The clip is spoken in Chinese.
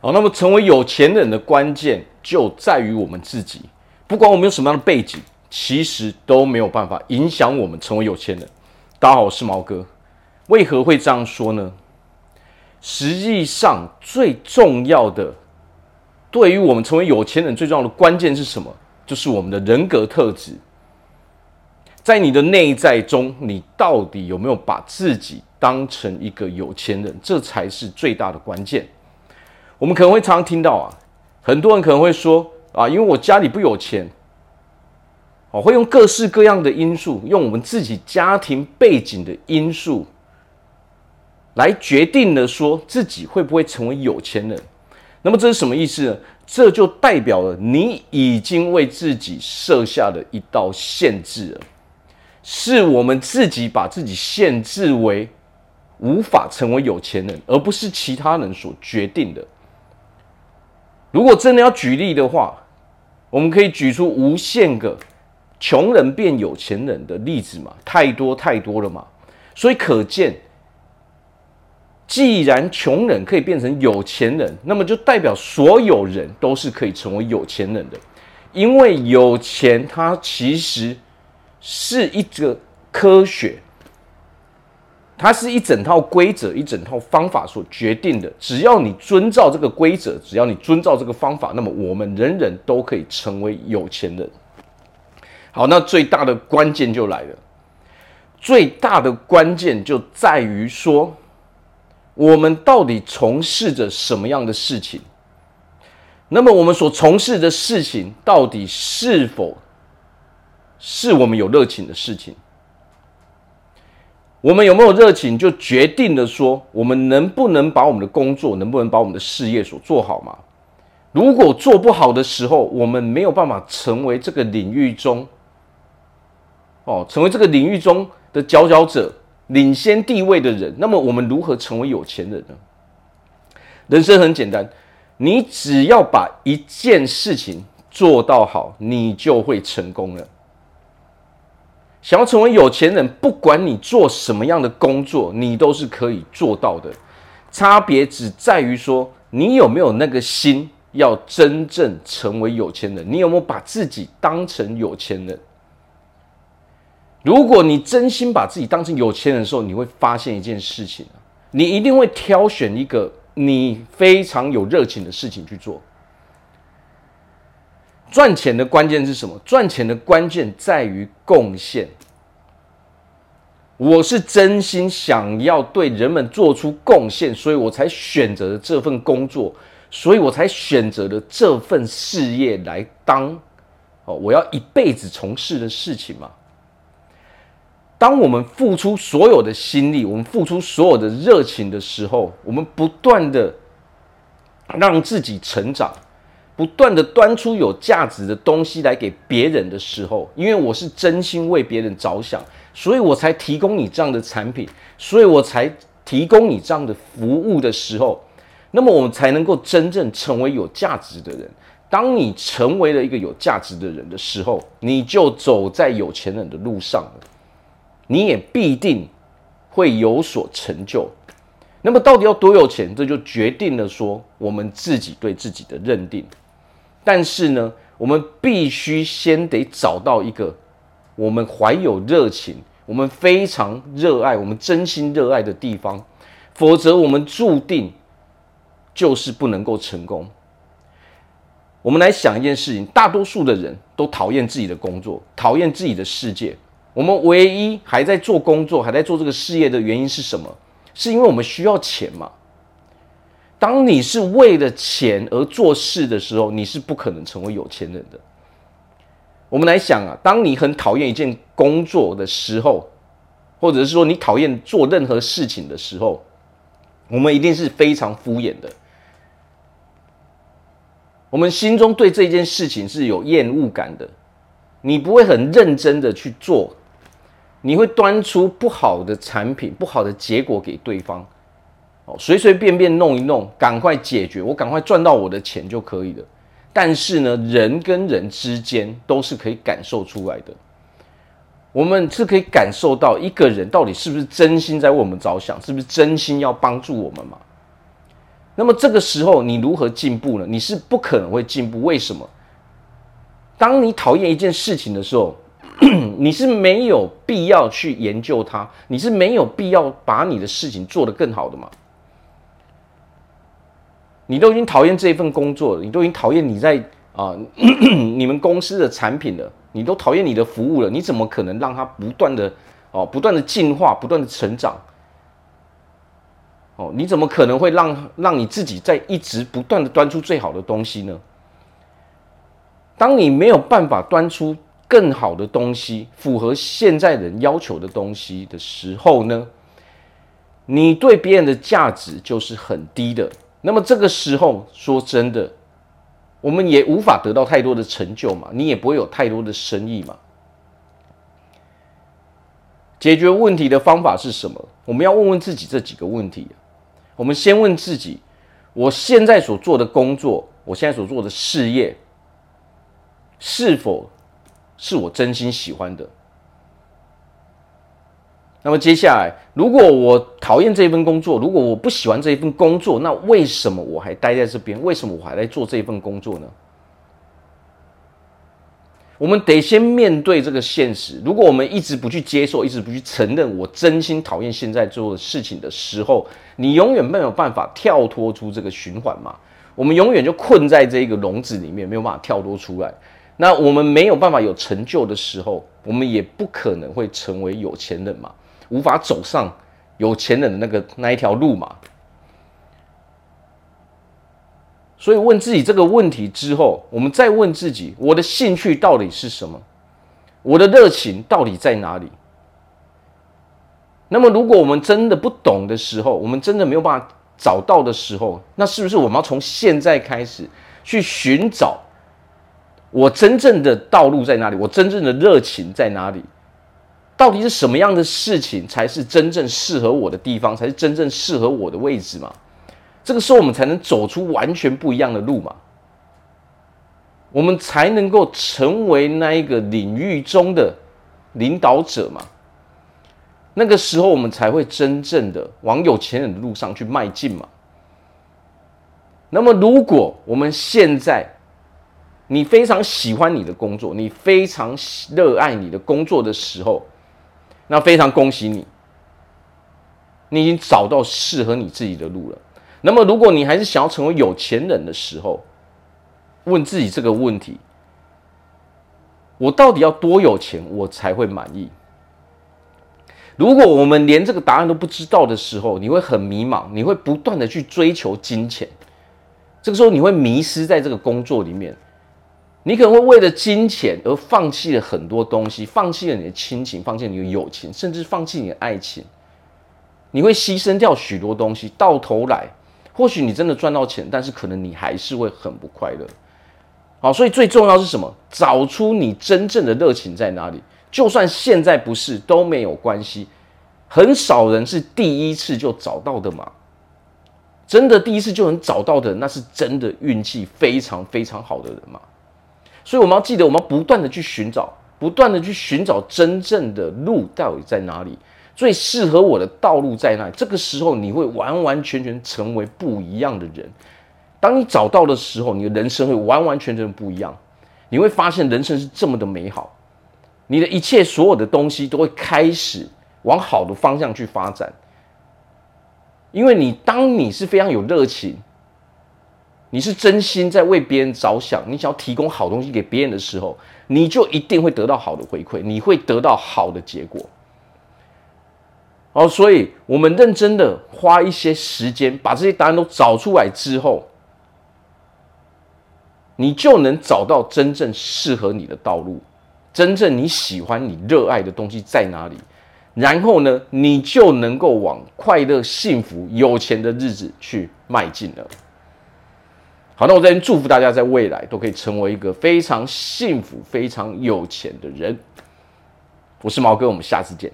好，那么成为有钱人的关键就在于我们自己。不管我们有什么样的背景，其实都没有办法影响我们成为有钱人。大家好，我是毛哥。为何会这样说呢？实际上，最重要的，对于我们成为有钱人最重要的关键是什么？就是我们的人格特质。在你的内在中，你到底有没有把自己当成一个有钱人？这才是最大的关键。我们可能会常常听到啊，很多人可能会说啊，因为我家里不有钱，哦，会用各式各样的因素，用我们自己家庭背景的因素，来决定了说自己会不会成为有钱人。那么这是什么意思呢？这就代表了你已经为自己设下了一道限制了，是我们自己把自己限制为无法成为有钱人，而不是其他人所决定的。如果真的要举例的话，我们可以举出无限个穷人变有钱人的例子嘛，太多太多了嘛。所以可见，既然穷人可以变成有钱人，那么就代表所有人都是可以成为有钱人的，因为有钱它其实是一个科学。它是一整套规则、一整套方法所决定的。只要你遵照这个规则，只要你遵照这个方法，那么我们人人都可以成为有钱人。好，那最大的关键就来了。最大的关键就在于说，我们到底从事着什么样的事情？那么我们所从事的事情，到底是否是我们有热情的事情？我们有没有热情，就决定了说我们能不能把我们的工作，能不能把我们的事业所做好嘛？如果做不好的时候，我们没有办法成为这个领域中，哦，成为这个领域中的佼佼者、领先地位的人，那么我们如何成为有钱人呢？人生很简单，你只要把一件事情做到好，你就会成功了。想要成为有钱人，不管你做什么样的工作，你都是可以做到的。差别只在于说，你有没有那个心，要真正成为有钱人。你有没有把自己当成有钱人？如果你真心把自己当成有钱人的时候，你会发现一件事情，你一定会挑选一个你非常有热情的事情去做。赚钱的关键是什么？赚钱的关键在于贡献。我是真心想要对人们做出贡献，所以我才选择了这份工作，所以我才选择了这份事业来当哦，我要一辈子从事的事情嘛。当我们付出所有的心力，我们付出所有的热情的时候，我们不断的让自己成长。不断的端出有价值的东西来给别人的时候，因为我是真心为别人着想，所以我才提供你这样的产品，所以我才提供你这样的服务的时候，那么我们才能够真正成为有价值的人。当你成为了一个有价值的人的时候，你就走在有钱人的路上了，你也必定会有所成就。那么到底要多有钱，这就决定了说我们自己对自己的认定。但是呢，我们必须先得找到一个我们怀有热情、我们非常热爱、我们真心热爱的地方，否则我们注定就是不能够成功。我们来想一件事情：大多数的人都讨厌自己的工作，讨厌自己的世界。我们唯一还在做工作、还在做这个事业的原因是什么？是因为我们需要钱嘛？当你是为了钱而做事的时候，你是不可能成为有钱人的。我们来想啊，当你很讨厌一件工作的时候，或者是说你讨厌做任何事情的时候，我们一定是非常敷衍的。我们心中对这件事情是有厌恶感的，你不会很认真的去做，你会端出不好的产品、不好的结果给对方。随随便便弄一弄，赶快解决，我赶快赚到我的钱就可以了。但是呢，人跟人之间都是可以感受出来的，我们是可以感受到一个人到底是不是真心在为我们着想，是不是真心要帮助我们嘛？那么这个时候你如何进步呢？你是不可能会进步。为什么？当你讨厌一件事情的时候，你是没有必要去研究它，你是没有必要把你的事情做得更好的嘛？你都已经讨厌这份工作了，你都已经讨厌你在啊、你们公司的产品了，你都讨厌你的服务了，你怎么可能让它不断的哦不断的进化，不断的成长？哦，你怎么可能会让让你自己在一直不断的端出最好的东西呢？当你没有办法端出更好的东西，符合现在人要求的东西的时候呢，你对别人的价值就是很低的。那么这个时候，说真的，我们也无法得到太多的成就嘛，你也不会有太多的生意嘛。解决问题的方法是什么？我们要问问自己这几个问题。我们先问自己：我现在所做的工作，我现在所做的事业，是否是我真心喜欢的？那么接下来，如果我讨厌这份工作，如果我不喜欢这一份工作，那为什么我还待在这边？为什么我还在做这份工作呢？我们得先面对这个现实。如果我们一直不去接受，一直不去承认，我真心讨厌现在做的事情的时候，你永远没有办法跳脱出这个循环嘛。我们永远就困在这个笼子里面，没有办法跳脱出来。那我们没有办法有成就的时候，我们也不可能会成为有钱人嘛。无法走上有钱人的那个那一条路嘛？所以问自己这个问题之后，我们再问自己：我的兴趣到底是什么？我的热情到底在哪里？那么，如果我们真的不懂的时候，我们真的没有办法找到的时候，那是不是我们要从现在开始去寻找我真正的道路在哪里？我真正的热情在哪里？到底是什么样的事情才是真正适合我的地方，才是真正适合我的位置嘛？这个时候我们才能走出完全不一样的路嘛？我们才能够成为那一个领域中的领导者嘛？那个时候我们才会真正的往有钱人的路上去迈进嘛？那么如果我们现在你非常喜欢你的工作，你非常热爱你的工作的时候，那非常恭喜你，你已经找到适合你自己的路了。那么，如果你还是想要成为有钱人的时候，问自己这个问题：我到底要多有钱，我才会满意？如果我们连这个答案都不知道的时候，你会很迷茫，你会不断的去追求金钱，这个时候你会迷失在这个工作里面。你可能会为了金钱而放弃了很多东西，放弃了你的亲情，放弃了你的友情，甚至放弃你的爱情。你会牺牲掉许多东西，到头来，或许你真的赚到钱，但是可能你还是会很不快乐。好，所以最重要是什么？找出你真正的热情在哪里。就算现在不是都没有关系，很少人是第一次就找到的嘛。真的第一次就能找到的，那是真的运气非常非常好的人嘛。所以我们要记得，我们要不断的去寻找，不断的去寻找真正的路到底在哪里，最适合我的道路在哪里。这个时候，你会完完全全成为不一样的人。当你找到的时候，你的人生会完完全全不一样。你会发现人生是这么的美好，你的一切所有的东西都会开始往好的方向去发展。因为你当你是非常有热情。你是真心在为别人着想，你想要提供好东西给别人的时候，你就一定会得到好的回馈，你会得到好的结果。好，所以我们认真的花一些时间，把这些答案都找出来之后，你就能找到真正适合你的道路，真正你喜欢、你热爱的东西在哪里，然后呢，你就能够往快乐、幸福、有钱的日子去迈进了。好，那我在这边祝福大家，在未来都可以成为一个非常幸福、非常有钱的人。我是毛哥，我们下次见。